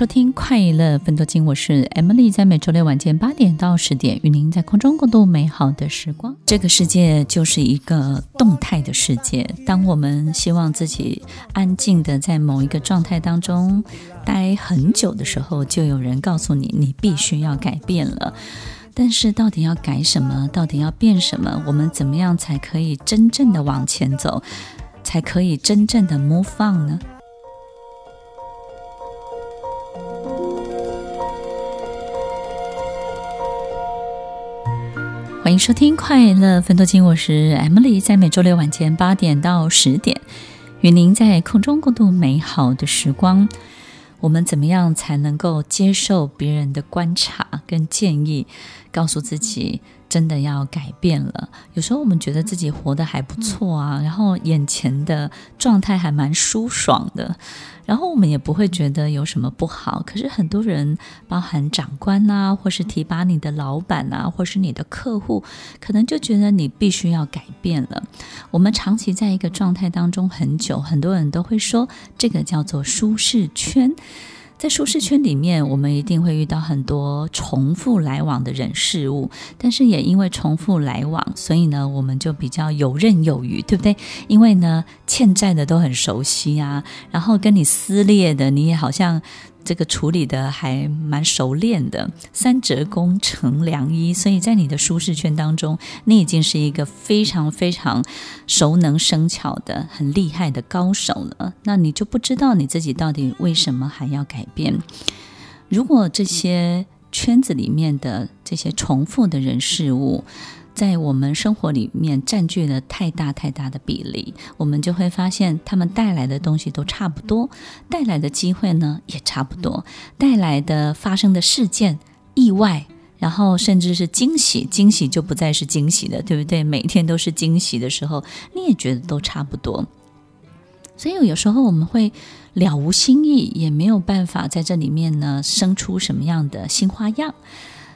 收听快乐分多金，我是 Emily，在每周六晚间八点到十点，与您在空中共度美好的时光。这个世界就是一个动态的世界，当我们希望自己安静的在某一个状态当中待很久的时候，就有人告诉你，你必须要改变了。但是到底要改什么？到底要变什么？我们怎么样才可以真正的往前走，才可以真正的 move on 呢？欢迎收听快乐分多金，我是 Emily，在每周六晚间八点到十点，与您在空中共度美好的时光。我们怎么样才能够接受别人的观察跟建议，告诉自己真的要改变了？有时候我们觉得自己活得还不错啊，然后眼前的状态还蛮舒爽的。然后我们也不会觉得有什么不好，可是很多人，包含长官啊，或是提拔你的老板啊，或是你的客户，可能就觉得你必须要改变了。我们长期在一个状态当中很久，很多人都会说这个叫做舒适圈。在舒适圈里面，我们一定会遇到很多重复来往的人事物，但是也因为重复来往，所以呢，我们就比较游刃有余，对不对？因为呢，欠债的都很熟悉啊，然后跟你撕裂的，你也好像。这个处理的还蛮熟练的，三折功成良医，所以在你的舒适圈当中，你已经是一个非常非常熟能生巧的、很厉害的高手了。那你就不知道你自己到底为什么还要改变？如果这些圈子里面的这些重复的人事物，在我们生活里面占据了太大太大的比例，我们就会发现他们带来的东西都差不多，带来的机会呢也差不多，带来的发生的事件、意外，然后甚至是惊喜，惊喜就不再是惊喜了，对不对？每天都是惊喜的时候，你也觉得都差不多。所以有时候我们会了无新意，也没有办法在这里面呢生出什么样的新花样。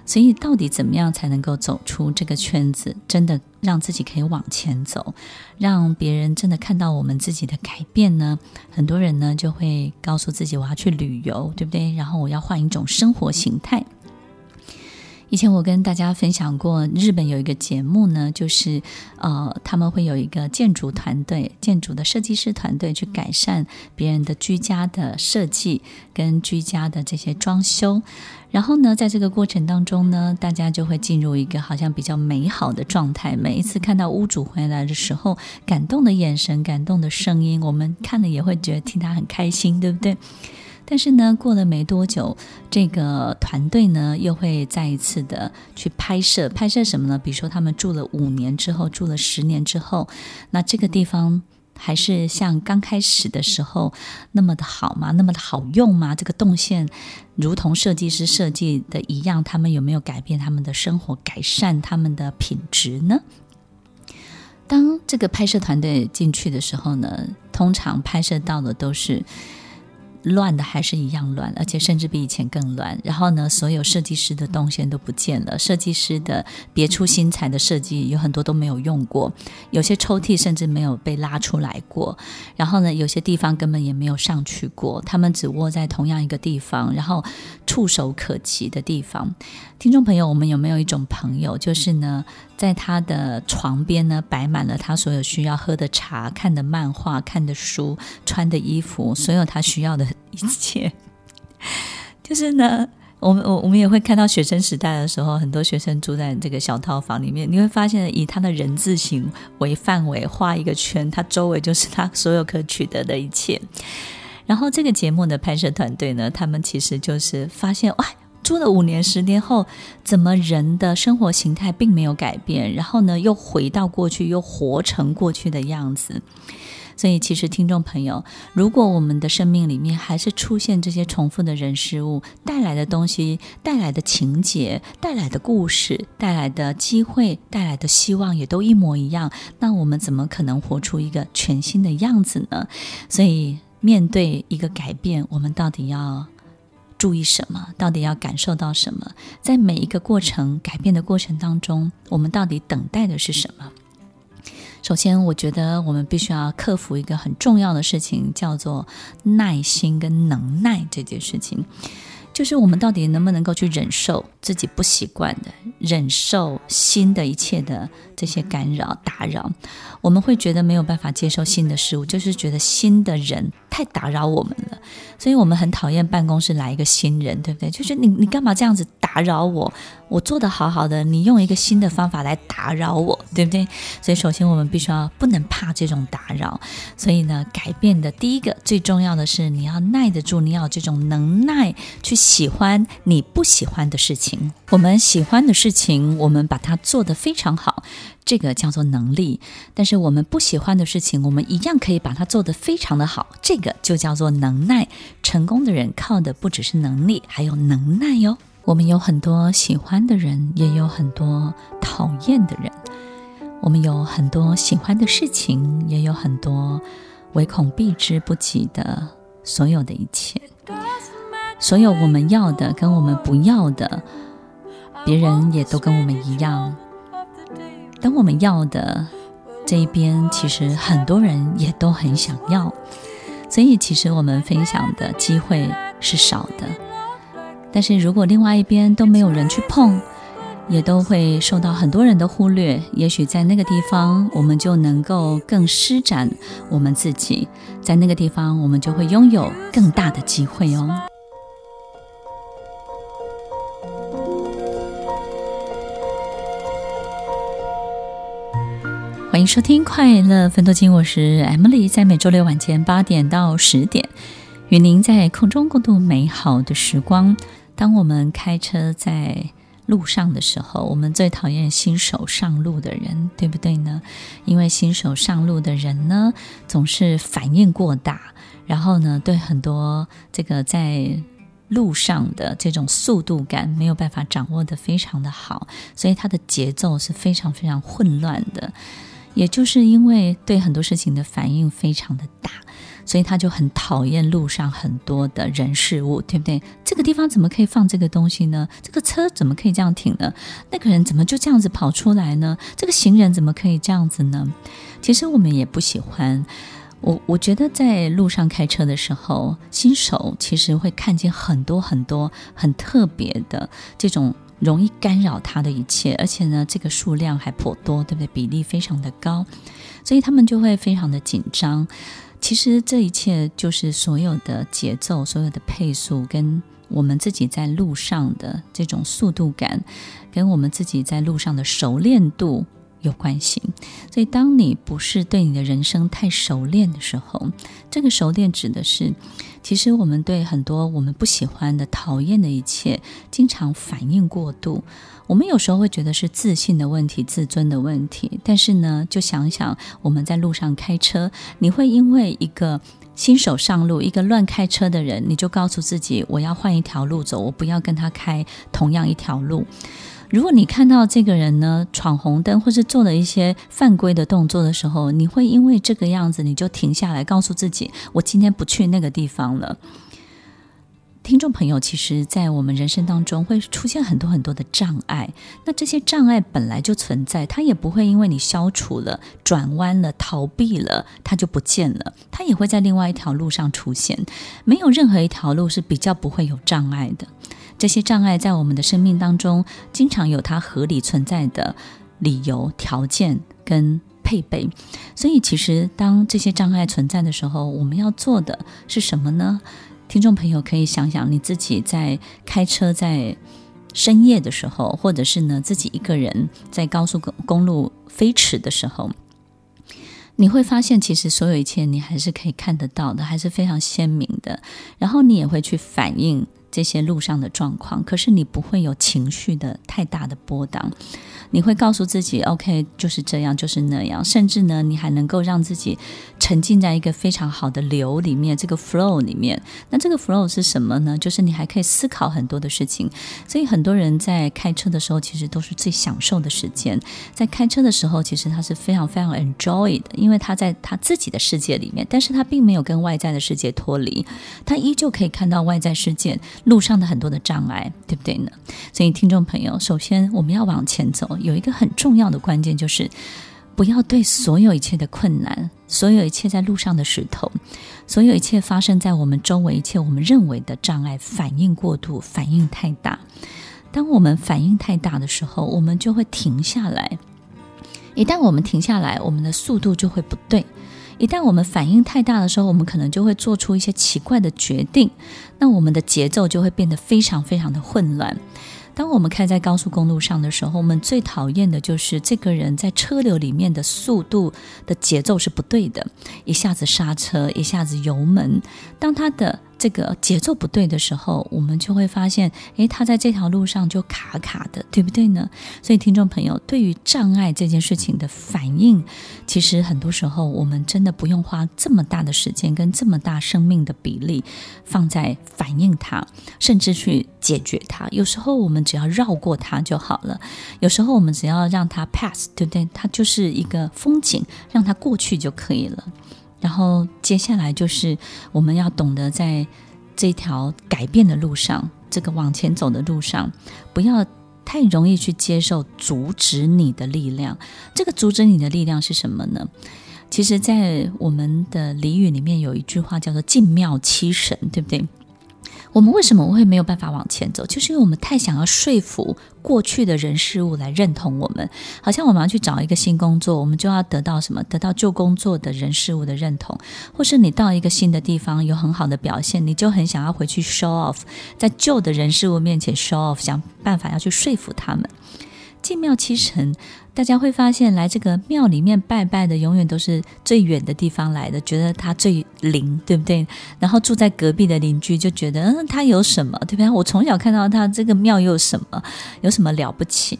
所以，到底怎么样才能够走出这个圈子，真的让自己可以往前走，让别人真的看到我们自己的改变呢？很多人呢就会告诉自己，我要去旅游，对不对？然后我要换一种生活形态。以前我跟大家分享过，日本有一个节目呢，就是呃，他们会有一个建筑团队、建筑的设计师团队去改善别人的居家的设计跟居家的这些装修。然后呢，在这个过程当中呢，大家就会进入一个好像比较美好的状态。每一次看到屋主回来的时候，感动的眼神、感动的声音，我们看了也会觉得替他很开心，对不对？但是呢，过了没多久，这个团队呢又会再一次的去拍摄，拍摄什么呢？比如说他们住了五年之后，住了十年之后，那这个地方还是像刚开始的时候那么的好吗？那么的好用吗？这个动线如同设计师设计的一样，他们有没有改变他们的生活，改善他们的品质呢？当这个拍摄团队进去的时候呢，通常拍摄到的都是。乱的还是一样乱，而且甚至比以前更乱。然后呢，所有设计师的动线都不见了，设计师的别出心裁的设计有很多都没有用过，有些抽屉甚至没有被拉出来过。然后呢，有些地方根本也没有上去过，他们只窝在同样一个地方，然后触手可及的地方。听众朋友，我们有没有一种朋友，就是呢，在他的床边呢摆满了他所有需要喝的茶、看的漫画、看的书、穿的衣服，所有他需要的一切。就是呢，我们我我们也会看到学生时代的时候，很多学生住在这个小套房里面，你会发现以他的人字形为范围画一个圈，他周围就是他所有可取得的一切。然后这个节目的拍摄团队呢，他们其实就是发现，哇。住了五年、十年后，怎么人的生活形态并没有改变？然后呢，又回到过去，又活成过去的样子。所以，其实听众朋友，如果我们的生命里面还是出现这些重复的人事物带来的东西、带来的情节、带来的故事、带来的机会、带来的希望，也都一模一样，那我们怎么可能活出一个全新的样子呢？所以，面对一个改变，我们到底要注意什么？到底要感受到什么？在每一个过程改变的过程当中，我们到底等待的是什么？首先，我觉得我们必须要克服一个很重要的事情，叫做耐心跟能耐这件事情。就是我们到底能不能够去忍受自己不习惯的，忍受新的一切的这些干扰打扰？我们会觉得没有办法接受新的事物，就是觉得新的人太打扰我们了，所以我们很讨厌办公室来一个新人，对不对？就是你你干嘛这样子打扰我？我做得好好的，你用一个新的方法来打扰我，对不对？所以首先我们必须要不能怕这种打扰。所以呢，改变的第一个最重要的是你要耐得住，你要这种能耐去喜欢你不喜欢的事情。我们喜欢的事情，我们把它做得非常好。这个叫做能力，但是我们不喜欢的事情，我们一样可以把它做得非常的好。这个就叫做能耐。成功的人靠的不只是能力，还有能耐哟。我们有很多喜欢的人，也有很多讨厌的人。我们有很多喜欢的事情，也有很多唯恐避之不及的所有的一切。所有我们要的跟我们不要的，别人也都跟我们一样。等我们要的这一边，其实很多人也都很想要，所以其实我们分享的机会是少的。但是如果另外一边都没有人去碰，也都会受到很多人的忽略。也许在那个地方，我们就能够更施展我们自己，在那个地方，我们就会拥有更大的机会哦。欢迎收听《快乐分多金》，我是 Emily，在每周六晚间八点到十点，与您在空中共度美好的时光。当我们开车在路上的时候，我们最讨厌新手上路的人，对不对呢？因为新手上路的人呢，总是反应过大，然后呢，对很多这个在路上的这种速度感没有办法掌握得非常的好，所以他的节奏是非常非常混乱的。也就是因为对很多事情的反应非常的大，所以他就很讨厌路上很多的人事物，对不对？这个地方怎么可以放这个东西呢？这个车怎么可以这样停呢？那个人怎么就这样子跑出来呢？这个行人怎么可以这样子呢？其实我们也不喜欢。我我觉得在路上开车的时候，新手其实会看见很多很多很特别的这种。容易干扰他的一切，而且呢，这个数量还颇多，对不对？比例非常的高，所以他们就会非常的紧张。其实这一切就是所有的节奏、所有的配速，跟我们自己在路上的这种速度感，跟我们自己在路上的熟练度有关系。所以，当你不是对你的人生太熟练的时候，这个熟练指的是。其实我们对很多我们不喜欢的、讨厌的一切，经常反应过度。我们有时候会觉得是自信的问题、自尊的问题。但是呢，就想想我们在路上开车，你会因为一个新手上路、一个乱开车的人，你就告诉自己：我要换一条路走，我不要跟他开同样一条路。如果你看到这个人呢，闯红灯或是做了一些犯规的动作的时候，你会因为这个样子你就停下来，告诉自己：我今天不去那个地方了。听众朋友，其实，在我们人生当中会出现很多很多的障碍，那这些障碍本来就存在，它也不会因为你消除了、转弯了、逃避了，它就不见了，它也会在另外一条路上出现。没有任何一条路是比较不会有障碍的。这些障碍在我们的生命当中，经常有它合理存在的理由、条件跟配备。所以，其实当这些障碍存在的时候，我们要做的是什么呢？听众朋友可以想想，你自己在开车在深夜的时候，或者是呢自己一个人在高速公公路飞驰的时候，你会发现，其实所有一切你还是可以看得到的，还是非常鲜明的。然后你也会去反映。这些路上的状况，可是你不会有情绪的太大的波荡。你会告诉自己，OK，就是这样，就是那样，甚至呢，你还能够让自己沉浸在一个非常好的流里面，这个 flow 里面。那这个 flow 是什么呢？就是你还可以思考很多的事情。所以很多人在开车的时候，其实都是最享受的时间。在开车的时候，其实他是非常非常 enjoy 的，因为他在他自己的世界里面，但是他并没有跟外在的世界脱离，他依旧可以看到外在世界路上的很多的障碍，对不对呢？所以听众朋友，首先我们要往前走。有一个很重要的关键，就是不要对所有一切的困难、所有一切在路上的石头、所有一切发生在我们周围一切我们认为的障碍反应过度、反应太大。当我们反应太大的时候，我们就会停下来。一旦我们停下来，我们的速度就会不对。一旦我们反应太大的时候，我们可能就会做出一些奇怪的决定，那我们的节奏就会变得非常非常的混乱。当我们开在高速公路上的时候，我们最讨厌的就是这个人在车流里面的速度的节奏是不对的，一下子刹车，一下子油门，当他的。这个节奏不对的时候，我们就会发现，诶，他在这条路上就卡卡的，对不对呢？所以，听众朋友，对于障碍这件事情的反应，其实很多时候我们真的不用花这么大的时间跟这么大生命的比例放在反应它，甚至去解决它。有时候我们只要绕过它就好了，有时候我们只要让它 pass，对不对？它就是一个风景，让它过去就可以了。然后接下来就是我们要懂得在这条改变的路上，这个往前走的路上，不要太容易去接受阻止你的力量。这个阻止你的力量是什么呢？其实，在我们的俚语里面有一句话叫做“进庙七神”，对不对？我们为什么会没有办法往前走？就是因为我们太想要说服过去的人事物来认同我们，好像我们要去找一个新工作，我们就要得到什么？得到旧工作的人事物的认同，或是你到一个新的地方有很好的表现，你就很想要回去 show off，在旧的人事物面前 show off，想办法要去说服他们。进庙七神。大家会发现，来这个庙里面拜拜的，永远都是最远的地方来的，觉得他最灵，对不对？然后住在隔壁的邻居就觉得，嗯，他有什么，对不对？我从小看到他这个庙又有什么，有什么了不起？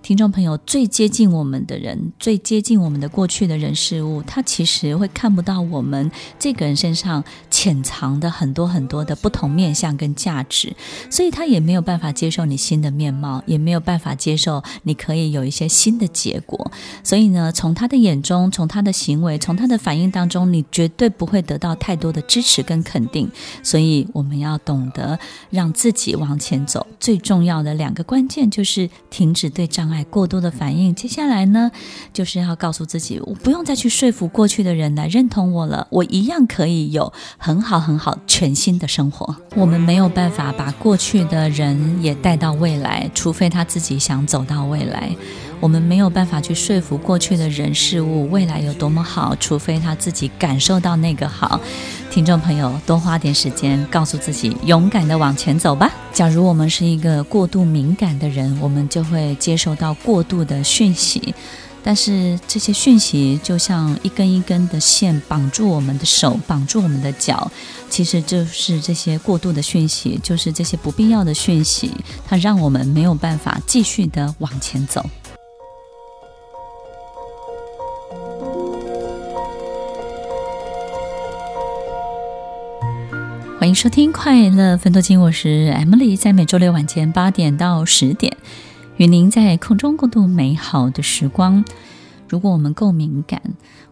听众朋友，最接近我们的人，最接近我们的过去的人事物，他其实会看不到我们这个人身上潜藏的很多很多的不同面向跟价值，所以他也没有办法接受你新的面貌，也没有办法接受你可以有一些新的结果。所以呢，从他的眼中，从他的行为，从他的反应当中，你绝对不会得到太多的支持跟肯定。所以我们要懂得让自己往前走，最重要的两个关键就是停止对障碍过多的反应，接下来呢，就是要告诉自己，我不用再去说服过去的人来认同我了，我一样可以有很好很好全新的生活。我们没有办法把过去的人也带到未来，除非他自己想走到未来。我们没有办法去说服过去的人事物未来有多么好，除非他自己感受到那个好。听众朋友，多花点时间告诉自己，勇敢地往前走吧。假如我们是一个过度敏感的人，我们就会接受到过度的讯息，但是这些讯息就像一根一根的线绑住我们的手，绑住我们的脚。其实就是这些过度的讯息，就是这些不必要的讯息，它让我们没有办法继续的往前走。欢迎收听《快乐分多金》，我是 Emily，在每周六晚间八点到十点，与您在空中共度美好的时光。如果我们够敏感，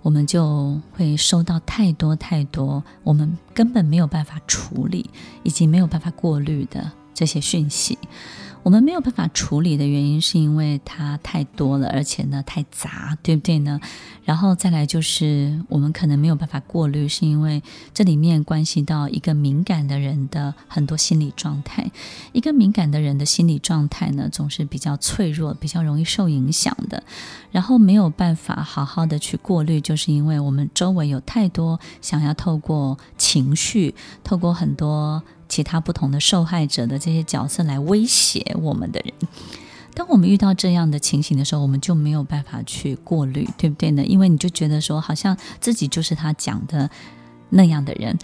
我们就会收到太多太多我们根本没有办法处理以及没有办法过滤的这些讯息。我们没有办法处理的原因，是因为它太多了，而且呢太杂，对不对呢？然后再来就是我们可能没有办法过滤，是因为这里面关系到一个敏感的人的很多心理状态。一个敏感的人的心理状态呢，总是比较脆弱，比较容易受影响的。然后没有办法好好的去过滤，就是因为我们周围有太多想要透过情绪，透过很多。其他不同的受害者的这些角色来威胁我们的人，当我们遇到这样的情形的时候，我们就没有办法去过滤，对不对呢？因为你就觉得说，好像自己就是他讲的那样的人。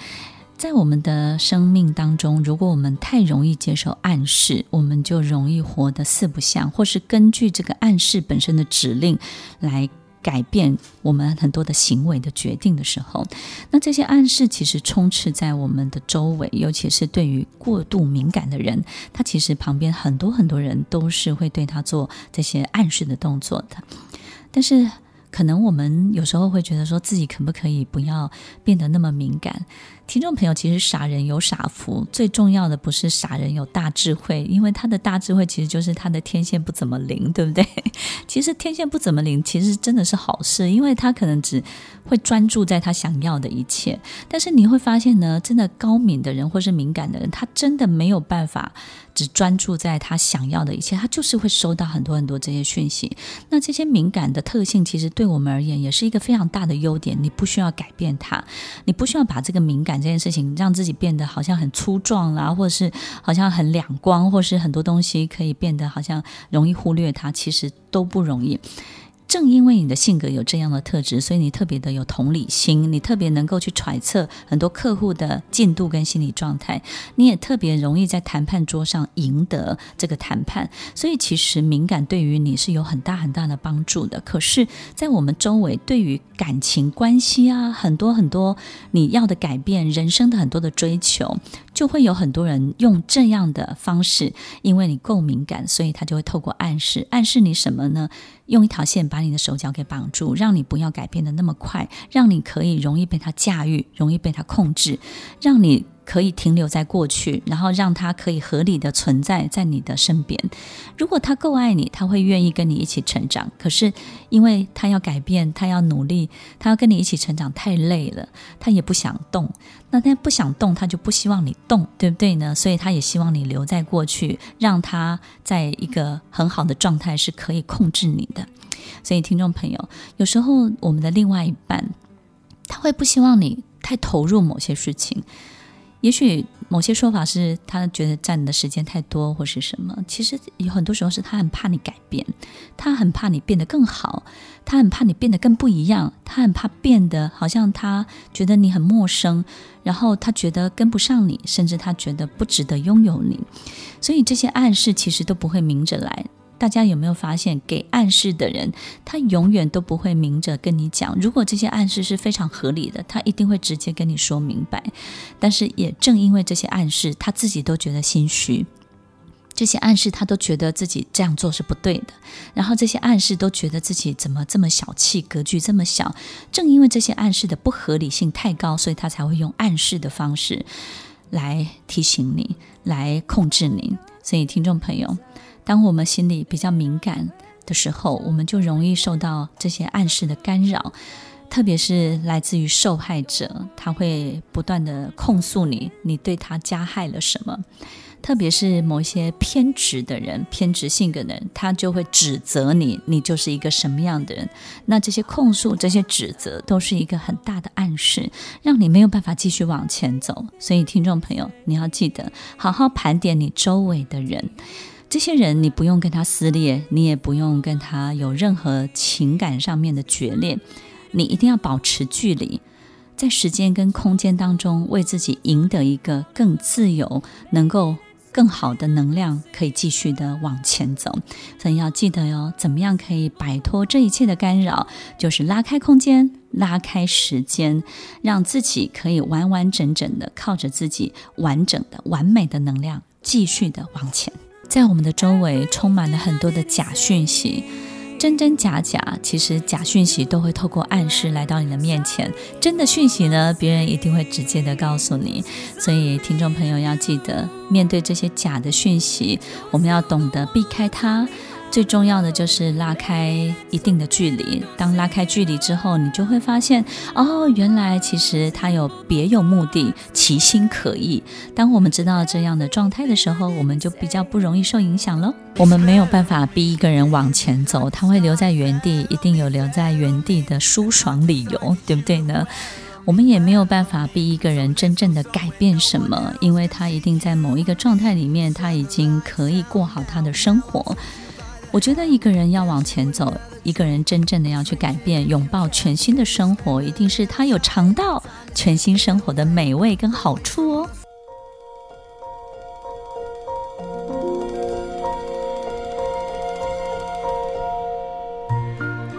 在我们的生命当中，如果我们太容易接受暗示，我们就容易活得四不像，或是根据这个暗示本身的指令来改变我们很多的行为的决定的时候，那这些暗示其实充斥在我们的周围，尤其是对于过度敏感的人，他其实旁边很多很多人都是会对他做这些暗示的动作的，但是。可能我们有时候会觉得说自己可不可以不要变得那么敏感？听众朋友，其实傻人有傻福，最重要的不是傻人有大智慧，因为他的大智慧其实就是他的天线不怎么灵，对不对？其实天线不怎么灵，其实真的是好事，因为他可能只会专注在他想要的一切。但是你会发现呢，真的高敏的人或是敏感的人，他真的没有办法。只专注在他想要的一切，他就是会收到很多很多这些讯息。那这些敏感的特性，其实对我们而言也是一个非常大的优点。你不需要改变它，你不需要把这个敏感这件事情让自己变得好像很粗壮啦，或者是好像很两光，或是很多东西可以变得好像容易忽略它，其实都不容易。正因为你的性格有这样的特质，所以你特别的有同理心，你特别能够去揣测很多客户的进度跟心理状态，你也特别容易在谈判桌上赢得这个谈判。所以其实敏感对于你是有很大很大的帮助的。可是，在我们周围，对于感情关系啊，很多很多你要的改变，人生的很多的追求，就会有很多人用这样的方式，因为你够敏感，所以他就会透过暗示，暗示你什么呢？用一条线把你的手脚给绑住，让你不要改变的那么快，让你可以容易被他驾驭，容易被他控制，让你。可以停留在过去，然后让他可以合理的存在在你的身边。如果他够爱你，他会愿意跟你一起成长。可是，因为他要改变，他要努力，他要跟你一起成长，太累了，他也不想动。那他不想动，他就不希望你动，对不对呢？所以他也希望你留在过去，让他在一个很好的状态，是可以控制你的。所以，听众朋友，有时候我们的另外一半，他会不希望你太投入某些事情。也许某些说法是他觉得占你的时间太多，或是什么。其实有很多时候是他很怕你改变，他很怕你变得更好，他很怕你变得更不一样，他很怕变得好像他觉得你很陌生，然后他觉得跟不上你，甚至他觉得不值得拥有你。所以这些暗示其实都不会明着来。大家有没有发现，给暗示的人，他永远都不会明着跟你讲。如果这些暗示是非常合理的，他一定会直接跟你说明白。但是也正因为这些暗示，他自己都觉得心虚。这些暗示他都觉得自己这样做是不对的。然后这些暗示都觉得自己怎么这么小气，格局这么小。正因为这些暗示的不合理性太高，所以他才会用暗示的方式来提醒你，来控制你。所以听众朋友。当我们心里比较敏感的时候，我们就容易受到这些暗示的干扰，特别是来自于受害者，他会不断地控诉你，你对他加害了什么。特别是某些偏执的人、偏执性格的人，他就会指责你，你就是一个什么样的人。那这些控诉、这些指责，都是一个很大的暗示，让你没有办法继续往前走。所以，听众朋友，你要记得好好盘点你周围的人。这些人，你不用跟他撕裂，你也不用跟他有任何情感上面的决裂，你一定要保持距离，在时间跟空间当中，为自己赢得一个更自由、能够更好的能量，可以继续的往前走。所以要记得哟，怎么样可以摆脱这一切的干扰？就是拉开空间，拉开时间，让自己可以完完整整的靠着自己完整的、完美的能量，继续的往前。在我们的周围充满了很多的假讯息，真真假假。其实假讯息都会透过暗示来到你的面前，真的讯息呢，别人一定会直接的告诉你。所以，听众朋友要记得，面对这些假的讯息，我们要懂得避开它。最重要的就是拉开一定的距离。当拉开距离之后，你就会发现，哦，原来其实他有别有目的，其心可疑。当我们知道这样的状态的时候，我们就比较不容易受影响了。我们没有办法逼一个人往前走，他会留在原地，一定有留在原地的舒爽理由，对不对呢？我们也没有办法逼一个人真正的改变什么，因为他一定在某一个状态里面，他已经可以过好他的生活。我觉得一个人要往前走，一个人真正的要去改变，拥抱全新的生活，一定是他有尝到全新生活的美味跟好处哦。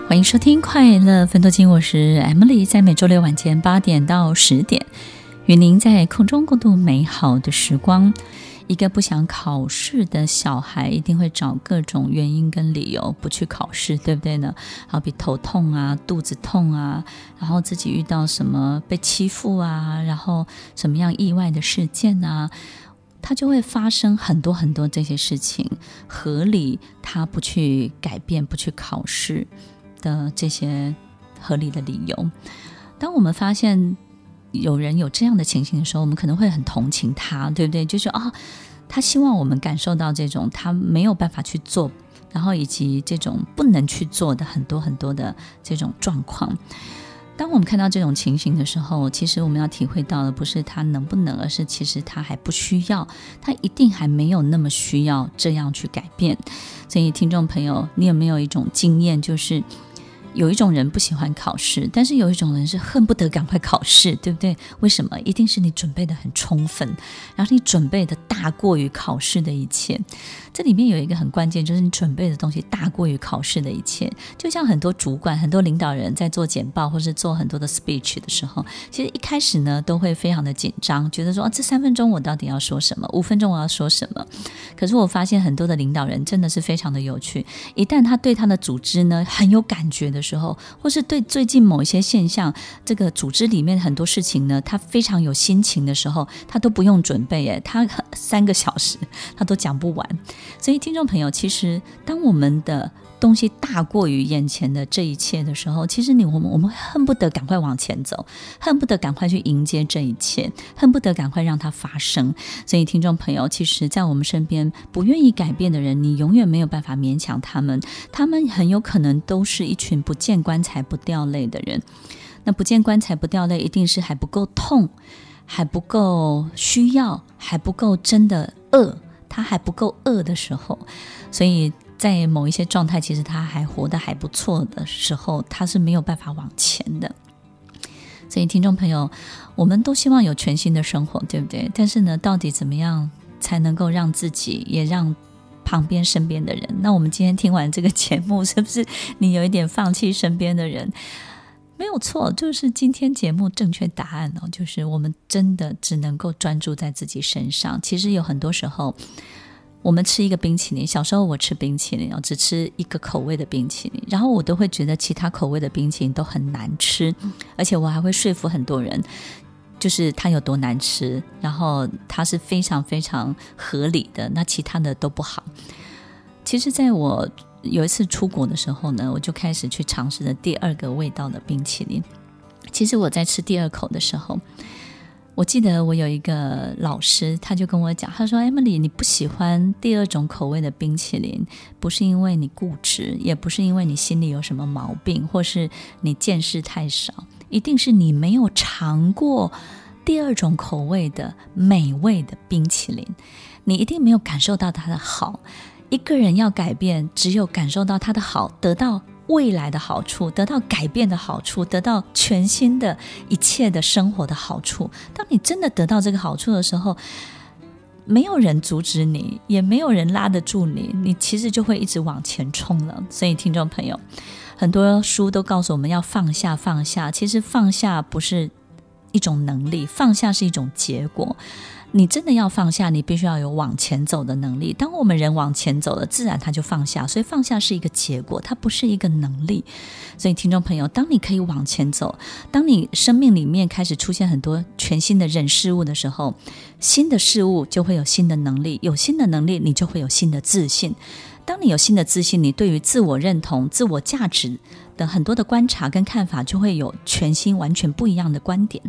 欢迎收听《快乐分多金》，我是 Emily，在每周六晚间八点到十点，与您在空中共度美好的时光。一个不想考试的小孩，一定会找各种原因跟理由不去考试，对不对呢？好比头痛啊、肚子痛啊，然后自己遇到什么被欺负啊，然后什么样意外的事件啊，他就会发生很多很多这些事情，合理他不去改变、不去考试的这些合理的理由。当我们发现，有人有这样的情形的时候，我们可能会很同情他，对不对？就是啊、他希望我们感受到这种他没有办法去做，然后以及这种不能去做的很多很多的这种状况。当我们看到这种情形的时候，其实我们要体会到的不是他能不能，而是其实他还不需要，他一定还没有那么需要这样去改变。所以，听众朋友，你有没有一种经验，就是？有一种人不喜欢考试，但是有一种人是恨不得赶快考试，对不对？为什么？一定是你准备的很充分，然后你准备的大过于考试的一切。这里面有一个很关键，就是你准备的东西大过于考试的一切。就像很多主管、很多领导人在做简报或是做很多的 speech 的时候，其实一开始呢都会非常的紧张，觉得说啊，这三分钟我到底要说什么？五分钟我要说什么？可是我发现很多的领导人真的是非常的有趣，一旦他对他的组织呢很有感觉的时候，或是对最近某一些现象，这个组织里面很多事情呢，他非常有心情的时候，他都不用准备，诶，他三个小时他都讲不完。所以，听众朋友，其实当我们的东西大过于眼前的这一切的时候，其实你我们我们恨不得赶快往前走，恨不得赶快去迎接这一切，恨不得赶快让它发生。所以，听众朋友，其实，在我们身边不愿意改变的人，你永远没有办法勉强他们，他们很有可能都是一群不见棺材不掉泪的人。那不见棺材不掉泪，一定是还不够痛，还不够需要，还不够真的饿。他还不够饿的时候，所以在某一些状态，其实他还活得还不错的时候，他是没有办法往前的。所以，听众朋友，我们都希望有全新的生活，对不对？但是呢，到底怎么样才能够让自己也让旁边身边的人？那我们今天听完这个节目，是不是你有一点放弃身边的人？没有错，就是今天节目正确答案哦，就是我们真的只能够专注在自己身上。其实有很多时候，我们吃一个冰淇淋，小时候我吃冰淇淋，我只吃一个口味的冰淇淋，然后我都会觉得其他口味的冰淇淋都很难吃，而且我还会说服很多人，就是它有多难吃，然后它是非常非常合理的，那其他的都不好。其实，在我有一次出国的时候呢，我就开始去尝试了第二个味道的冰淇淋。其实我在吃第二口的时候，我记得我有一个老师，他就跟我讲，他说：“Emily，你不喜欢第二种口味的冰淇淋，不是因为你固执，也不是因为你心里有什么毛病，或是你见识太少，一定是你没有尝过第二种口味的美味的冰淇淋，你一定没有感受到它的好。”一个人要改变，只有感受到它的好，得到未来的好处，得到改变的好处，得到全新的一切的生活的好处。当你真的得到这个好处的时候，没有人阻止你，也没有人拉得住你，你其实就会一直往前冲了。所以，听众朋友，很多书都告诉我们要放下，放下。其实放下不是一种能力，放下是一种结果。你真的要放下，你必须要有往前走的能力。当我们人往前走了，自然他就放下。所以放下是一个结果，它不是一个能力。所以听众朋友，当你可以往前走，当你生命里面开始出现很多全新的人事物的时候，新的事物就会有新的能力，有新的能力，你就会有新的自信。当你有新的自信，你对于自我认同、自我价值的很多的观察跟看法，就会有全新、完全不一样的观点。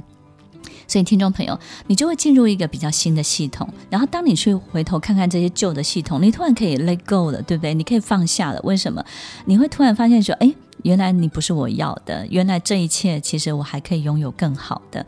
所以，听众朋友，你就会进入一个比较新的系统。然后，当你去回头看看这些旧的系统，你突然可以 let go 了，对不对？你可以放下了。为什么？你会突然发现说，哎，原来你不是我要的。原来这一切，其实我还可以拥有更好的。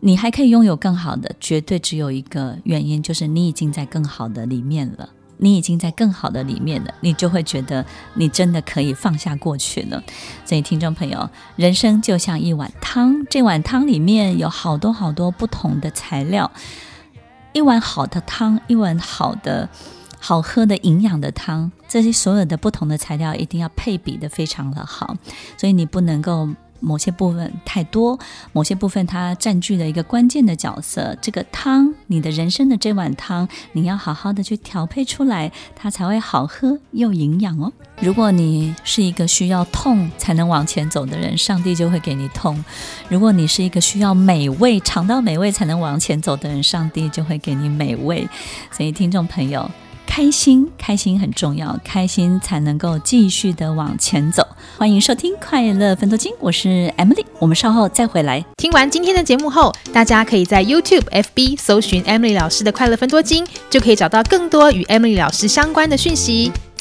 你还可以拥有更好的，绝对只有一个原因，就是你已经在更好的里面了。你已经在更好的里面了，你就会觉得你真的可以放下过去了。所以，听众朋友，人生就像一碗汤，这碗汤里面有好多好多不同的材料。一碗好的汤，一碗好的、好喝的营养的汤，这些所有的不同的材料一定要配比的非常的好，所以你不能够。某些部分太多，某些部分它占据了一个关键的角色。这个汤，你的人生的这碗汤，你要好好的去调配出来，它才会好喝又营养哦。如果你是一个需要痛才能往前走的人，上帝就会给你痛；如果你是一个需要美味、尝到美味才能往前走的人，上帝就会给你美味。所以，听众朋友。开心，开心很重要，开心才能够继续的往前走。欢迎收听《快乐分多金》，我是 Emily，我们稍后再回来。听完今天的节目后，大家可以在 YouTube、FB 搜寻 Emily 老师的《快乐分多金》，就可以找到更多与 Emily 老师相关的讯息。